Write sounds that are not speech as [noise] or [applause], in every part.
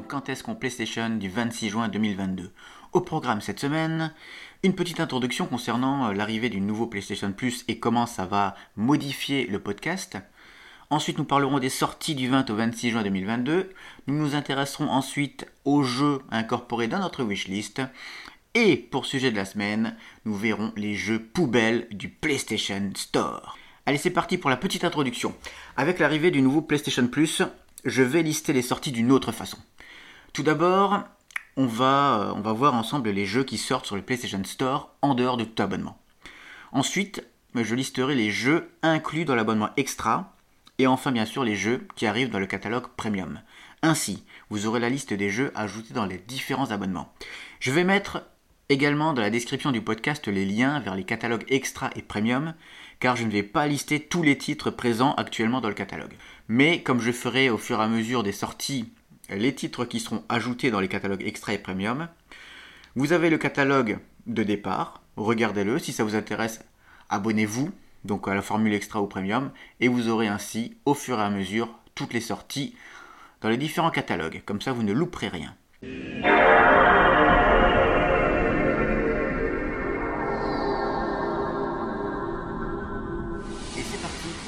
Quand est-ce qu'on PlayStation du 26 juin 2022. Au programme cette semaine, une petite introduction concernant euh, l'arrivée du nouveau PlayStation Plus et comment ça va modifier le podcast. Ensuite, nous parlerons des sorties du 20 au 26 juin 2022. Nous nous intéresserons ensuite aux jeux incorporés dans notre wishlist. Et pour sujet de la semaine, nous verrons les jeux poubelles du PlayStation Store. Allez, c'est parti pour la petite introduction. Avec l'arrivée du nouveau PlayStation Plus, je vais lister les sorties d'une autre façon. Tout d'abord, on va, euh, on va voir ensemble les jeux qui sortent sur le PlayStation Store en dehors de tout abonnement. Ensuite, je listerai les jeux inclus dans l'abonnement extra et enfin bien sûr les jeux qui arrivent dans le catalogue premium. Ainsi, vous aurez la liste des jeux ajoutés dans les différents abonnements. Je vais mettre également dans la description du podcast les liens vers les catalogues extra et premium car je ne vais pas lister tous les titres présents actuellement dans le catalogue. Mais comme je ferai au fur et à mesure des sorties les titres qui seront ajoutés dans les catalogues extra et premium, vous avez le catalogue de départ, regardez-le, si ça vous intéresse, abonnez-vous donc à la formule extra ou premium et vous aurez ainsi au fur et à mesure toutes les sorties dans les différents catalogues, comme ça vous ne louperez rien.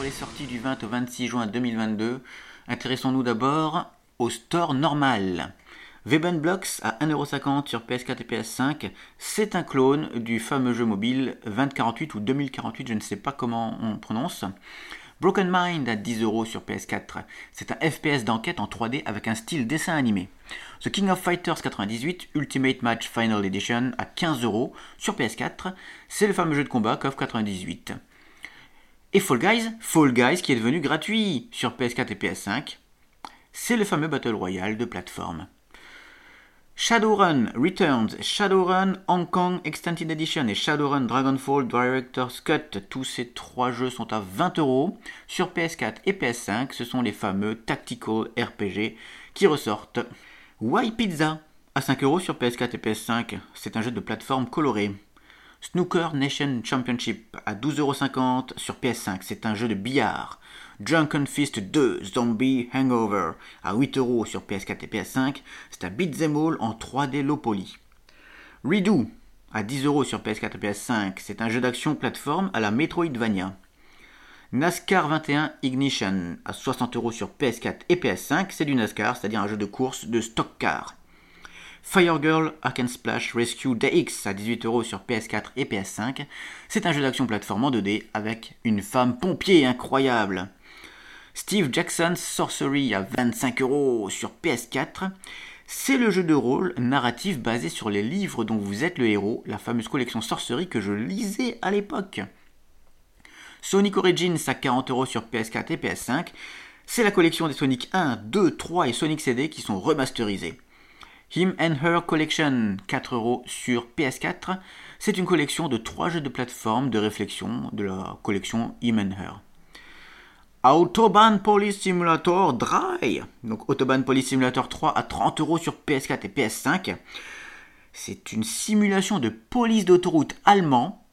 les sorties du 20 au 26 juin 2022, intéressons-nous d'abord au store normal. Blocks à 1,50€ sur PS4 et PS5, c'est un clone du fameux jeu mobile 2048 ou 2048, je ne sais pas comment on prononce. Broken Mind à 10€ sur PS4, c'est un FPS d'enquête en 3D avec un style dessin animé. The King of Fighters 98 Ultimate Match Final Edition à 15€ sur PS4, c'est le fameux jeu de combat KOF 98. Et Fall Guys, Fall Guys qui est devenu gratuit sur PS4 et PS5, c'est le fameux Battle Royale de plateforme. Shadowrun Returns, Shadowrun Hong Kong Extended Edition et Shadowrun Dragonfall Director's Cut, tous ces trois jeux sont à 20 euros. Sur PS4 et PS5, ce sont les fameux Tactical RPG qui ressortent. Why Pizza à 5 euros sur PS4 et PS5, c'est un jeu de plateforme coloré. Snooker Nation Championship à 12,50€ sur PS5, c'est un jeu de billard. Drunken Fist 2 Zombie Hangover à 8€ sur PS4 et PS5, c'est un beat'em all en 3D low poly. Redo à 10€ sur PS4 et PS5, c'est un jeu d'action plateforme à la Metroidvania. NASCAR 21 Ignition à 60€ sur PS4 et PS5, c'est du NASCAR, c'est-à-dire un jeu de course de stock car. Firegirl Ark Splash Rescue DX à 18€ sur PS4 et PS5. C'est un jeu d'action plateforme en 2D avec une femme pompier incroyable. Steve Jackson's Sorcery à 25€ sur PS4. C'est le jeu de rôle narratif basé sur les livres dont vous êtes le héros, la fameuse collection Sorcery que je lisais à l'époque. Sonic Origins à 40€ sur PS4 et PS5. C'est la collection des Sonic 1, 2, 3 et Sonic CD qui sont remasterisés. Him and Her Collection, 4 euros sur PS4. C'est une collection de 3 jeux de plateforme de réflexion de la collection Him and Her. Autobahn Police Simulator Dry, donc Autobahn Police Simulator 3 à 30 euros sur PS4 et PS5. C'est une simulation de police d'autoroute allemand.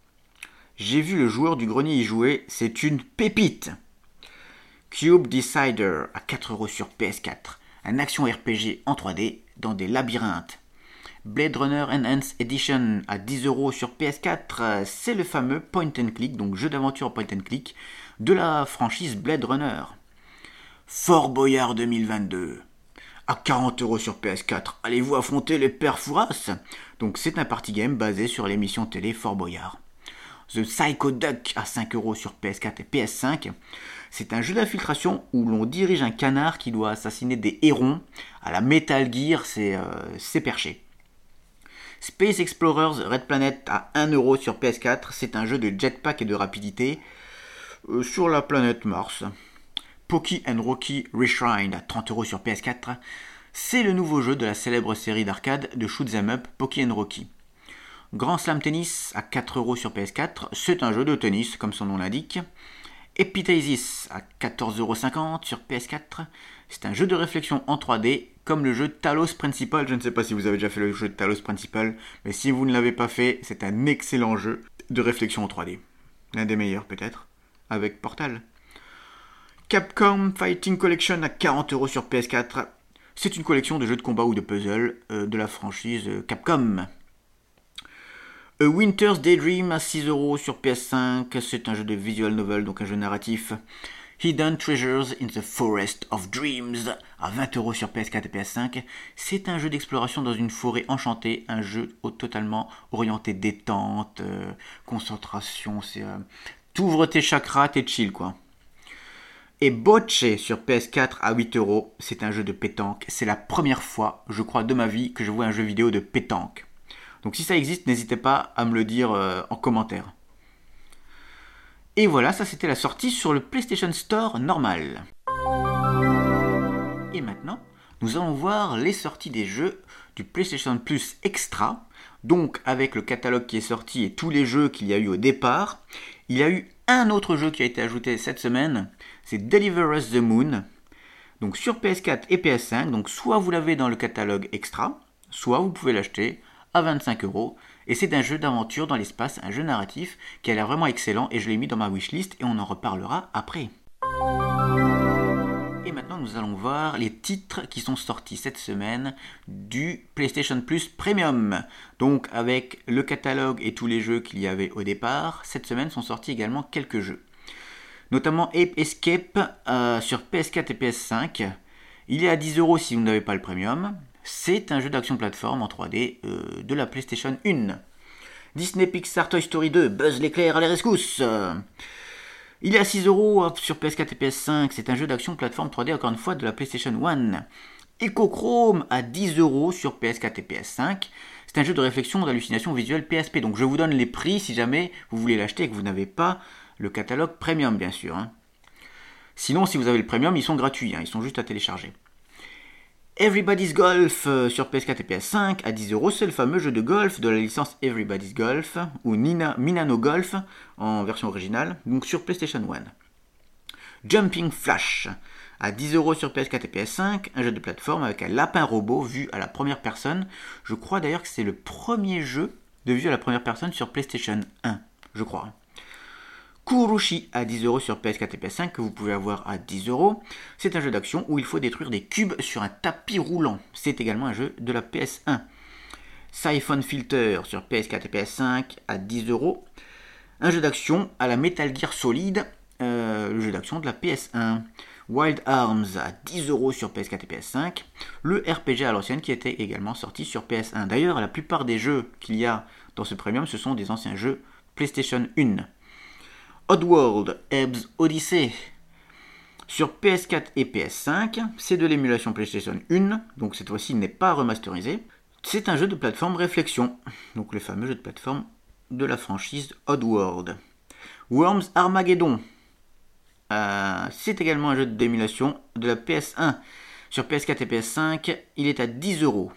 J'ai vu le joueur du grenier y jouer, c'est une pépite. Cube Decider à 4 euros sur PS4, un action RPG en 3D dans des labyrinthes. Blade Runner Enhanced Edition à 10€ sur PS4, c'est le fameux point and click, donc jeu d'aventure point and click de la franchise Blade Runner. Fort Boyard 2022 à 40€ sur PS4. Allez-vous affronter les pères Fouras? Donc c'est un party game basé sur l'émission télé Fort Boyard. The Psycho Duck à 5€ sur PS4 et PS5. C'est un jeu d'infiltration où l'on dirige un canard qui doit assassiner des hérons. À la Metal Gear, c'est euh, perché. Space Explorers Red Planet à 1€ sur PS4. C'est un jeu de jetpack et de rapidité sur la planète Mars. Poki and Rocky Reshrine à 30€ sur PS4. C'est le nouveau jeu de la célèbre série d'arcade de Shoot'em Up Poki and Rocky. Grand Slam Tennis à 4€ sur PS4, c'est un jeu de tennis comme son nom l'indique. Epitasis à 14,50€ sur PS4. C'est un jeu de réflexion en 3D comme le jeu Talos Principal. Je ne sais pas si vous avez déjà fait le jeu de Talos Principal, mais si vous ne l'avez pas fait, c'est un excellent jeu de réflexion en 3D. L'un des meilleurs peut-être, avec Portal. Capcom Fighting Collection à 40€ sur PS4. C'est une collection de jeux de combat ou de puzzle euh, de la franchise Capcom. A Winter's Daydream à 6 euros sur PS5, c'est un jeu de visual novel, donc un jeu narratif. Hidden Treasures in the Forest of Dreams à 20 euros sur PS4 et PS5. C'est un jeu d'exploration dans une forêt enchantée, un jeu totalement orienté détente, euh, concentration, c'est euh, t'ouvres tes chakras, t'es chill quoi. Et Bocce sur PS4 à 8 euros, c'est un jeu de pétanque. C'est la première fois, je crois, de ma vie que je vois un jeu vidéo de pétanque. Donc si ça existe, n'hésitez pas à me le dire euh, en commentaire. Et voilà, ça c'était la sortie sur le PlayStation Store normal. Et maintenant, nous allons voir les sorties des jeux du PlayStation Plus Extra. Donc avec le catalogue qui est sorti et tous les jeux qu'il y a eu au départ, il y a eu un autre jeu qui a été ajouté cette semaine, c'est Deliver Us the Moon. Donc sur PS4 et PS5, donc soit vous l'avez dans le catalogue extra, soit vous pouvez l'acheter à 25 euros. Et c'est un jeu d'aventure dans l'espace, un jeu narratif qui a l'air vraiment excellent et je l'ai mis dans ma wishlist et on en reparlera après. Et maintenant nous allons voir les titres qui sont sortis cette semaine du PlayStation Plus Premium. Donc avec le catalogue et tous les jeux qu'il y avait au départ, cette semaine sont sortis également quelques jeux. Notamment Ape Escape euh, sur PS4 et PS5. Il est à 10 euros si vous n'avez pas le premium. C'est un jeu d'action plateforme en 3D euh, de la PlayStation 1. Disney Pixar Toy Story 2, Buzz l'éclair à la rescousse. Il est à 6 euros sur PS4 et PS5. C'est un jeu d'action plateforme 3D encore une fois de la PlayStation 1. Echochrome à 10 euros sur PS4 et PS5. C'est un jeu de réflexion d'hallucination visuelle PSP. Donc je vous donne les prix si jamais vous voulez l'acheter et que vous n'avez pas le catalogue premium bien sûr. Hein. Sinon si vous avez le premium ils sont gratuits, hein. ils sont juste à télécharger. Everybody's Golf euh, sur PS4 et PS5 à 10 euros, c'est le fameux jeu de golf de la licence Everybody's Golf ou Minano Golf en version originale, donc sur PlayStation 1. Jumping Flash à 10 euros sur PS4 et PS5, un jeu de plateforme avec un lapin robot vu à la première personne. Je crois d'ailleurs que c'est le premier jeu de vue à la première personne sur PlayStation 1, je crois. Kurushi à 10 euros sur PS4 et PS5 que vous pouvez avoir à 10 euros. C'est un jeu d'action où il faut détruire des cubes sur un tapis roulant. C'est également un jeu de la PS1. Siphon Filter sur PS4 et PS5 à 10 euros. Un jeu d'action à la Metal Gear Solid, euh, le jeu d'action de la PS1. Wild Arms à 10 euros sur PS4 et PS5. Le RPG à l'ancienne qui était également sorti sur PS1. D'ailleurs, la plupart des jeux qu'il y a dans ce premium, ce sont des anciens jeux PlayStation 1. Oddworld Ebbs Odyssey sur PS4 et PS5. C'est de l'émulation PlayStation 1, donc cette fois-ci n'est pas remasterisé. C'est un jeu de plateforme réflexion, donc le fameux jeu de plateforme de la franchise Oddworld. Worms Armageddon. Euh, c'est également un jeu d'émulation de la PS1. Sur PS4 et PS5, il est à 10 euros.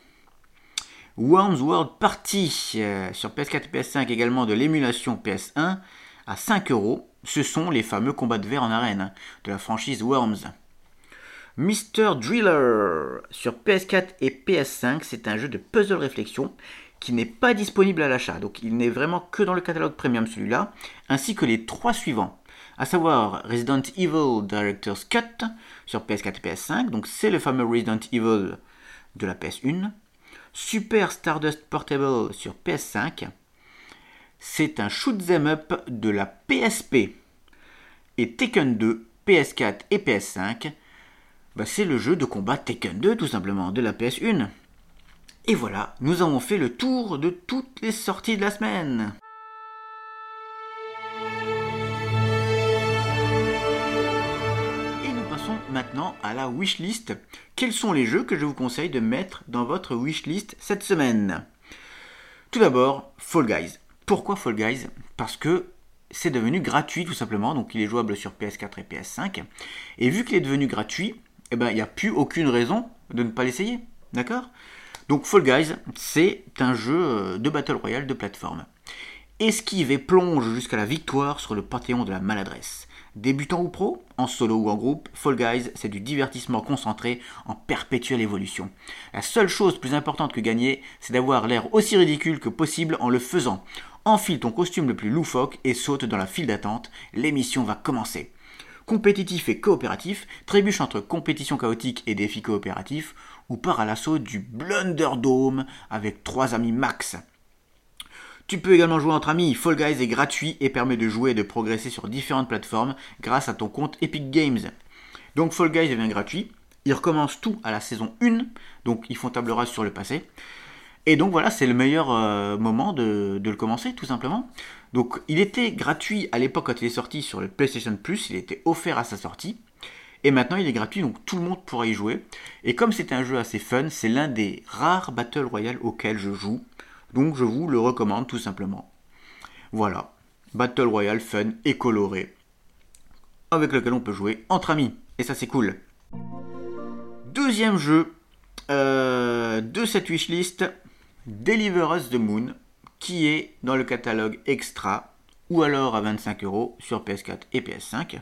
Worms World Party euh, sur PS4 et PS5 également de l'émulation PS1 à 5 euros. Ce sont les fameux combats de verre en arène de la franchise Worms. Mr. Driller sur PS4 et PS5, c'est un jeu de puzzle réflexion qui n'est pas disponible à l'achat. Donc il n'est vraiment que dans le catalogue premium celui-là, ainsi que les trois suivants. À savoir Resident Evil Director's Cut sur PS4 et PS5, donc c'est le fameux Resident Evil de la PS1. Super Stardust Portable sur PS5 c'est un shoot them up de la PSP. Et Tekken 2, PS4 et PS5, bah, c'est le jeu de combat Tekken 2 tout simplement de la PS1. Et voilà, nous avons fait le tour de toutes les sorties de la semaine. Et nous passons maintenant à la wishlist. Quels sont les jeux que je vous conseille de mettre dans votre wishlist cette semaine? Tout d'abord, Fall Guys. Pourquoi Fall Guys? Parce que c'est devenu gratuit tout simplement, donc il est jouable sur PS4 et PS5. Et vu qu'il est devenu gratuit, eh ben, il n'y a plus aucune raison de ne pas l'essayer. D'accord? Donc Fall Guys, c'est un jeu euh, de Battle Royale de plateforme. Esquive et plonge jusqu'à la victoire sur le panthéon de la maladresse. Débutant ou pro, en solo ou en groupe, Fall Guys, c'est du divertissement concentré en perpétuelle évolution. La seule chose plus importante que gagner, c'est d'avoir l'air aussi ridicule que possible en le faisant. Enfile ton costume le plus loufoque et saute dans la file d'attente, l'émission va commencer. Compétitif et coopératif, trébuche entre compétition chaotique et défi coopératif, ou pars à l'assaut du Blunderdome avec trois amis max. Tu peux également jouer entre amis, Fall Guys est gratuit et permet de jouer et de progresser sur différentes plateformes grâce à ton compte Epic Games. Donc Fall Guys devient gratuit, ils recommencent tout à la saison 1, donc ils font table rase sur le passé. Et donc voilà, c'est le meilleur euh, moment de, le commencer, tout simplement. Donc il était gratuit à l'époque quand il est sorti sur le PlayStation Plus, il était offert à sa sortie. Et maintenant il est gratuit, donc tout le monde pourra y jouer. Et comme c'est un jeu assez fun, c'est l'un des rares Battle Royale auxquels je joue. Donc je vous le recommande tout simplement. Voilà, Battle Royale fun et coloré, avec lequel on peut jouer entre amis. Et ça c'est cool. Deuxième jeu euh, de cette wishlist, Deliver Us the Moon, qui est dans le catalogue extra ou alors à 25 euros sur PS4 et PS5.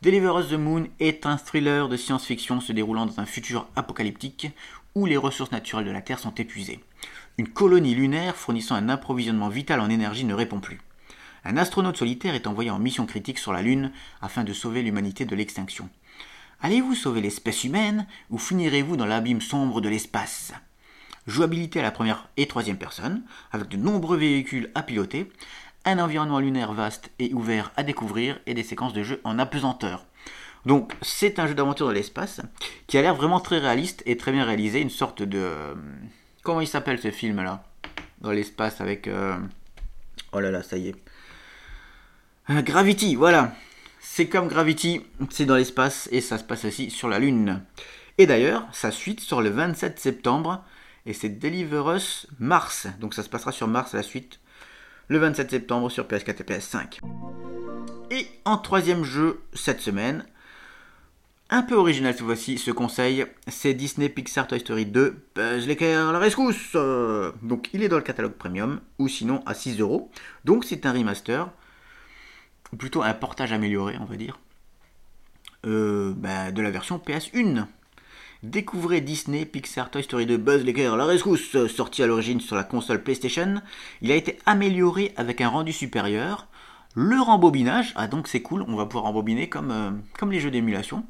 Deliver Us the Moon est un thriller de science-fiction se déroulant dans un futur apocalyptique où les ressources naturelles de la Terre sont épuisées. Une colonie lunaire fournissant un approvisionnement vital en énergie ne répond plus. Un astronaute solitaire est envoyé en mission critique sur la Lune afin de sauver l'humanité de l'extinction. Allez-vous sauver l'espèce humaine ou finirez-vous dans l'abîme sombre de l'espace? Jouabilité à la première et troisième personne, avec de nombreux véhicules à piloter, un environnement lunaire vaste et ouvert à découvrir et des séquences de jeu en apesanteur. Donc c'est un jeu d'aventure dans l'espace qui a l'air vraiment très réaliste et très bien réalisé, une sorte de... Euh, comment il s'appelle ce film là Dans l'espace avec... Euh, oh là là, ça y est. Euh, Gravity, voilà. C'est comme Gravity, c'est dans l'espace et ça se passe aussi sur la Lune. Et d'ailleurs, sa suite sort le 27 septembre et c'est Deliver Us Mars. Donc ça se passera sur Mars la suite le 27 septembre sur PS4 et PS5. Et en troisième jeu cette semaine, un peu original cette fois-ci, ce conseil, c'est Disney Pixar Toy Story 2, Buzz l'éclair, la rescousse Donc il est dans le catalogue premium, ou sinon à 6 euros. Donc c'est un remaster, ou plutôt un portage amélioré, on va dire, euh, bah, de la version PS1. Découvrez Disney Pixar Toy Story 2 Buzz l'éclair, la rescousse, sorti à l'origine sur la console PlayStation. Il a été amélioré avec un rendu supérieur. Le rembobinage, ah donc c'est cool, on va pouvoir rembobiner comme, euh, comme les jeux d'émulation.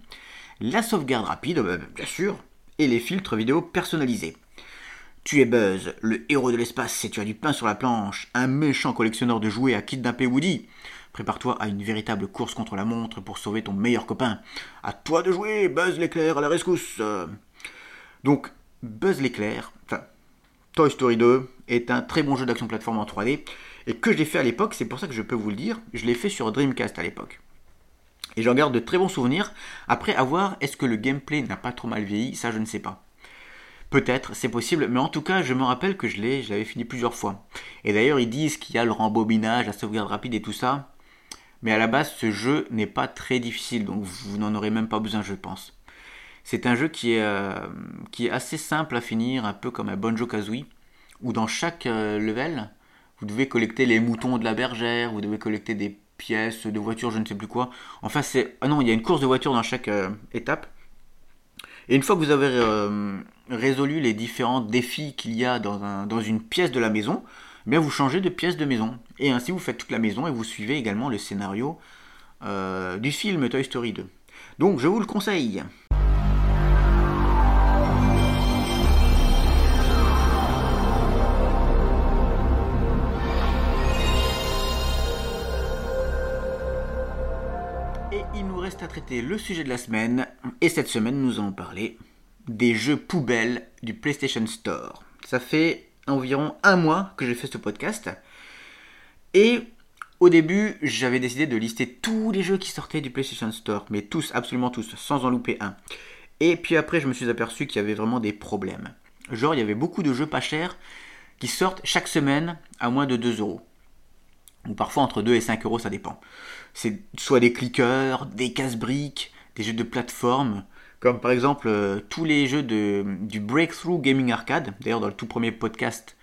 La sauvegarde rapide, bah, bien sûr, et les filtres vidéo personnalisés. Tu es Buzz, le héros de l'espace, et tu as du pain sur la planche, un méchant collectionneur de jouets à kidnapper Woody. Prépare-toi à une véritable course contre la montre pour sauver ton meilleur copain. À toi de jouer, Buzz l'éclair à la rescousse. Donc, Buzz l'éclair, enfin, Toy Story 2 est un très bon jeu d'action plateforme en 3D et que j'ai fait à l'époque, c'est pour ça que je peux vous le dire, je l'ai fait sur Dreamcast à l'époque. Et j'en garde de très bons souvenirs. Après, avoir est-ce que le gameplay n'a pas trop mal vieilli, ça je ne sais pas. Peut-être, c'est possible, mais en tout cas, je me rappelle que je l'ai, j'avais fini plusieurs fois. Et d'ailleurs, ils disent qu'il y a le rembobinage, la sauvegarde rapide et tout ça. Mais à la base, ce jeu n'est pas très difficile, donc vous n'en aurez même pas besoin, je pense. C'est un jeu qui est, euh, assez simple à finir, un peu comme un Banjo Kazooie, où dans chaque euh, level, vous devez collecter les moutons de la bergère, vous devez collecter des pièces de voiture, je ne sais plus quoi. Enfin, c'est. Ah non, il y a une course de voiture dans chaque euh, étape. Et une fois que vous avez résolu les différents défis qu'il y a dans une pièce de la maison, vous changez de pièce de maison. Et ainsi vous faites toute la maison et vous suivez également le scénario euh, du film Toy Story 2. Donc je vous le conseille. Et il nous reste à traiter le sujet de la semaine. Et cette semaine, nous allons parler des jeux poubelles du PlayStation Store. Ça fait environ un mois que j'ai fait ce podcast. Et au début, j'avais décidé de lister tous les jeux qui sortaient du PlayStation Store, mais tous, absolument tous, sans en louper un. Et puis après, je me suis aperçu qu'il y avait vraiment des problèmes. Genre, il y avait beaucoup de jeux pas chers qui sortent chaque semaine à moins de 2 euros. Ou parfois entre 2 et 5 euros, ça dépend. C'est soit des clickers, des casse-briques, des jeux de plateforme, comme par exemple euh, tous les jeux de, du Breakthrough Gaming Arcade. D'ailleurs, dans le tout premier podcast,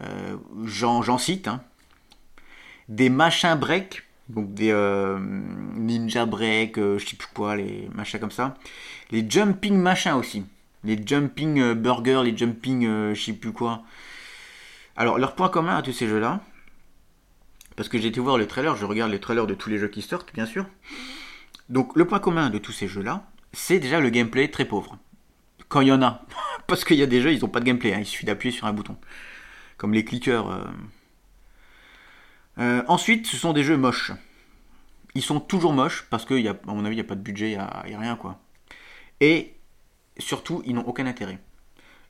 euh, j'en cite. Hein. Des machins break, donc des euh, ninja break, je sais plus quoi, les machins comme ça. Les jumping machins aussi. Les jumping burgers, les jumping je sais plus quoi. Alors, leur point commun à tous ces jeux-là, parce que j'ai été voir le trailer, je regarde les trailers de tous les jeux qui sortent, bien sûr. Donc, le point commun de tous ces jeux-là, c'est déjà le gameplay très pauvre. quand il y en a. [laughs] Parce qu'il y a des jeux, ils n'ont pas de gameplay, hein. il suffit d'appuyer sur un bouton. Comme les clickers. Euh. Euh, ensuite, ce sont des jeux moches. Ils sont toujours moches parce qu'à mon avis, il n'y a pas de budget, il n'y a, rien quoi. Et surtout, ils n'ont aucun intérêt.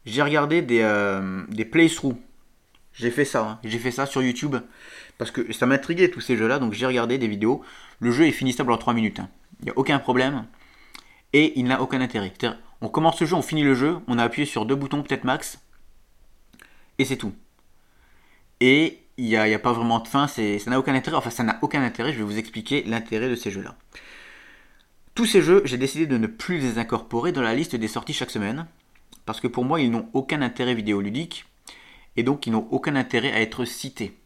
J'ai regardé des, euh, des playthroughs. J'ai fait ça, hein. j'ai fait ça sur YouTube parce que ça m'intriguait tous ces jeux-là, donc j'ai regardé des vidéos. Le jeu est finissable en 3 minutes. Hein. Il n'y a aucun problème. Et il n'a aucun intérêt. On commence le jeu, on finit le jeu, on a appuyé sur deux boutons, peut-être max. Et c'est tout. Et il n'y a, pas vraiment de fin, ça n'a aucun intérêt. Enfin, ça n'a aucun intérêt, je vais vous expliquer l'intérêt de ces jeux-là. Tous ces jeux, j'ai décidé de ne plus les incorporer dans la liste des sorties chaque semaine. Parce que pour moi, ils n'ont aucun intérêt vidéoludique. Et donc, ils n'ont aucun intérêt à être cités.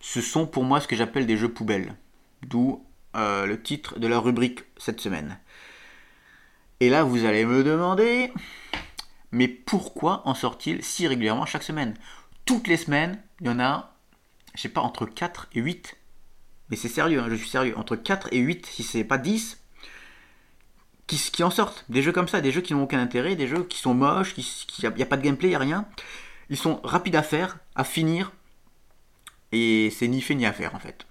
Ce sont pour moi ce que j'appelle des jeux poubelles. D'où euh, le titre de la rubrique cette semaine. Et là, vous allez me demander, mais pourquoi en sort-il si régulièrement chaque semaine? Toutes les semaines, il y en a, je sais pas, entre 4 et 8. Mais c'est sérieux, hein, je suis sérieux. Entre 4 et 8, si c'est pas 10, qui, en sortent? Des jeux comme ça, des jeux qui n'ont aucun intérêt, des jeux qui sont moches, il n'y a, a, pas de gameplay, il n'y a rien. Ils sont rapides à faire, à finir, et c'est ni fait ni à faire en fait.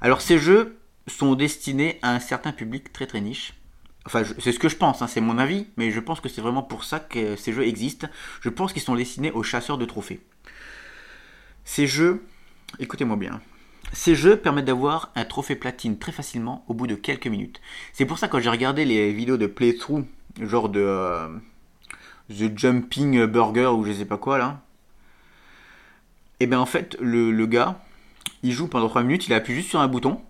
Alors ces jeux sont destinés à un certain public très très niche. Enfin, c'est ce que je pense, hein, c'est mon avis, mais je pense que c'est vraiment pour ça que ces jeux existent. Je pense qu'ils sont destinés aux chasseurs de trophées. Ces jeux, écoutez-moi bien, ces jeux permettent d'avoir un trophée platine très facilement au bout de quelques minutes. C'est pour ça que quand j'ai regardé les vidéos de playthrough, genre de euh, The Jumping Burger ou je sais pas quoi là, et eh bien en fait, le, le gars, il joue pendant 3 minutes, il appuie juste sur un bouton,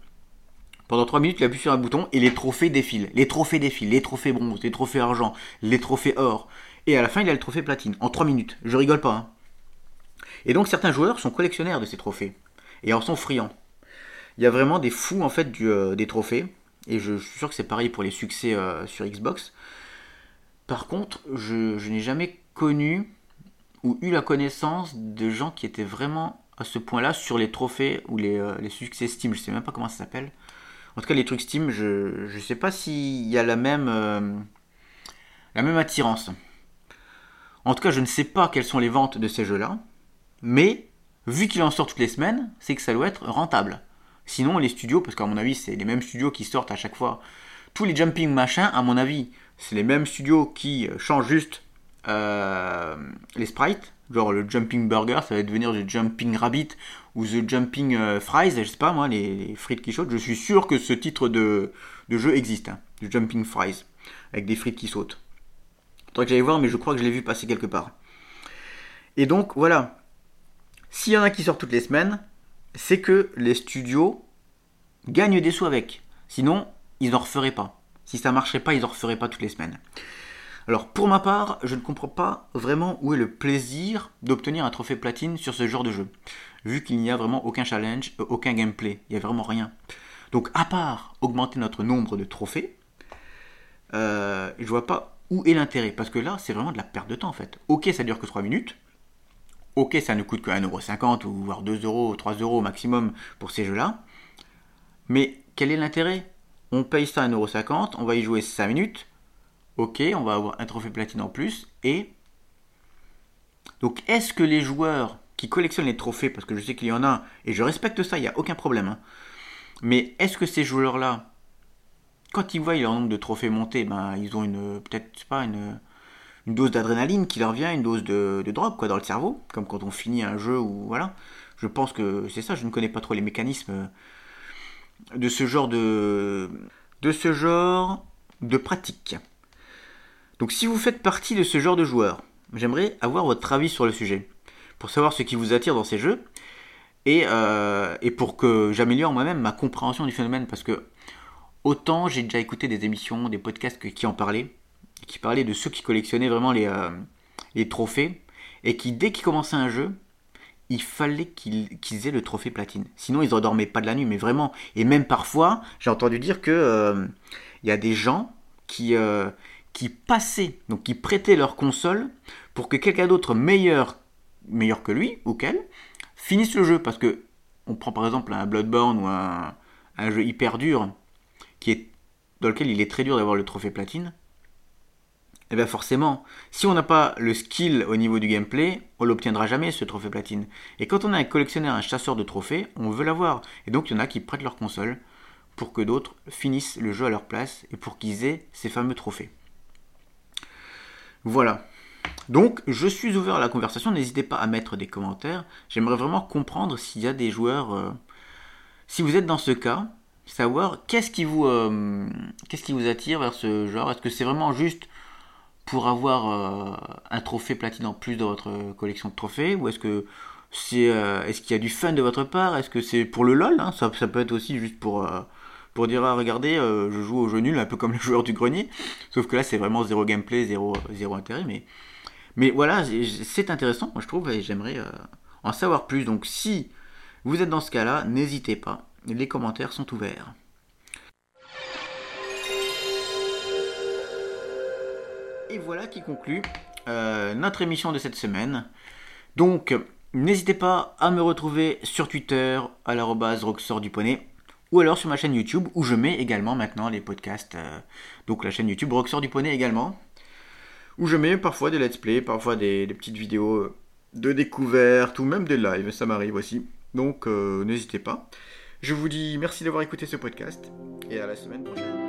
pendant 3 minutes, il appuie sur un bouton et les trophées défilent. Les trophées défilent, les trophées bronze, les trophées argent, les trophées or. Et à la fin, il a le trophée platine. En 3 minutes. Je rigole pas. Hein. Et donc certains joueurs sont collectionneurs de ces trophées. Et en sont friands. Il y a vraiment des fous en fait euh, des trophées. Et je, suis sûr que c'est pareil pour les succès euh, sur Xbox. Par contre, je, n'ai jamais connu ou eu la connaissance de gens qui étaient vraiment à ce point-là sur les trophées ou les, euh, les succès Steam. Je sais même pas comment ça s'appelle. En tout cas, les trucs Steam, je ne sais pas s'il y a la même, euh, la même attirance. En tout cas, je ne sais pas quelles sont les ventes de ces jeux-là. Mais, vu qu'il en sort toutes les semaines, c'est que ça doit être rentable. Sinon, les studios, parce qu'à mon avis, c'est les mêmes studios qui sortent à chaque fois. Tous les jumping machins, à mon avis, c'est les mêmes studios qui changent juste euh, les sprites. Genre le jumping burger, ça va devenir le jumping rabbit ou The Jumping euh, Fries, je sais pas moi, les, frites qui sautent. Je suis sûr que ce titre de, jeu existe, hein, The Jumping Fries, avec des frites qui sautent. Faudrait que j'aille voir, mais je crois que je l'ai vu passer quelque part. Et donc voilà, s'il y en a qui sortent toutes les semaines, c'est que les studios gagnent des sous avec. Sinon, ils n'en referaient pas. Si ça marcherait pas, ils n'en referaient pas toutes les semaines. Alors pour ma part, je ne comprends pas vraiment où est le plaisir d'obtenir un trophée platine sur ce genre de jeu vu qu'il n'y a vraiment aucun challenge, euh, aucun gameplay, il n'y a vraiment rien. Donc à part augmenter notre nombre de trophées, euh, je vois pas où est l'intérêt, parce que là c'est vraiment de la perte de temps en fait. Ok ça dure que 3 minutes, ok ça ne coûte que 1,50€ ou voire 2€, 3€ maximum pour ces jeux-là, mais quel est l'intérêt? On paye ça 1,50€, on va y jouer 5 minutes, ok on va avoir un trophée platine en plus, et... Donc est-ce que les joueurs qui collectionnent les trophées, parce que je sais qu'il y en a, et je respecte ça, il n'y a aucun problème. Hein. Mais est-ce que ces joueurs-là, quand ils voient leur nombre de trophées monter, ben, ils ont une peut-être pas une, dose d'adrénaline qui leur vient, une dose de, de drogue quoi dans le cerveau, comme quand on finit un jeu ou voilà. Je pense que c'est ça. Je ne connais pas trop les mécanismes de ce genre de de ce genre de pratique. Donc si vous faites partie de ce genre de joueurs, j'aimerais avoir votre avis sur le sujet pour savoir ce qui vous attire dans ces jeux et, euh, et pour que j'améliore moi-même ma compréhension du phénomène parce que autant j'ai déjà écouté des émissions, des podcasts qui en parlaient, qui parlaient de ceux qui collectionnaient vraiment les, euh, les trophées et qui dès qu'ils commençaient un jeu, il fallait qu'ils aient le trophée platine. Sinon, ils endormaient pas de la nuit, mais vraiment. Et même parfois, j'ai entendu dire que euh, il y a des gens qui, qui passaient, donc qui prêtaient leur console pour que quelqu'un d'autre meilleur meilleur que lui ou qu'elle finissent le jeu parce que on prend par exemple un Bloodborne ou un, jeu hyper dur qui est dans lequel il est très dur d'avoir le trophée platine. Et eh bien forcément, si on n'a pas le skill au niveau du gameplay, on l'obtiendra jamais ce trophée platine. Et quand on a un collectionneur, un chasseur de trophées, on veut l'avoir. Et donc il y en a qui prêtent leur console pour que d'autres finissent le jeu à leur place et pour qu'ils aient ces fameux trophées. Voilà. Donc je suis ouvert à la conversation, n'hésitez pas à mettre des commentaires. J'aimerais vraiment comprendre s'il y a des joueurs... Euh, si vous êtes dans ce cas, savoir qu'est-ce qui vous, euh, qu'est-ce qui vous attire vers ce genre? Est-ce que c'est vraiment juste pour avoir euh, un trophée platine en plus dans votre collection de trophées? Ou est-ce que est-ce qu'il y a du fun de votre part? Est-ce que c'est pour le lol hein? ça, peut être aussi juste pour, pour dire ah, regardez, je joue au jeu nul, un peu comme les joueurs du grenier. Sauf que là, c'est vraiment zéro gameplay, zéro, zéro intérêt. Mais, mais voilà, c'est intéressant, moi je trouve, et j'aimerais en savoir plus. Donc si vous êtes dans ce cas-là, n'hésitez pas, les commentaires sont ouverts. Et voilà qui conclut euh, notre émission de cette semaine. Donc, n'hésitez pas à me retrouver sur Twitter à l'arrobase du Poney ou alors sur ma chaîne YouTube où je mets également maintenant les podcasts. Euh, donc la chaîne YouTube Roxor du Poney également. Où je mets parfois des let's play, parfois des, petites vidéos de découverte ou même des lives, ça m'arrive aussi. Donc euh, n'hésitez pas. Je vous dis merci d'avoir écouté ce podcast et à la semaine prochaine.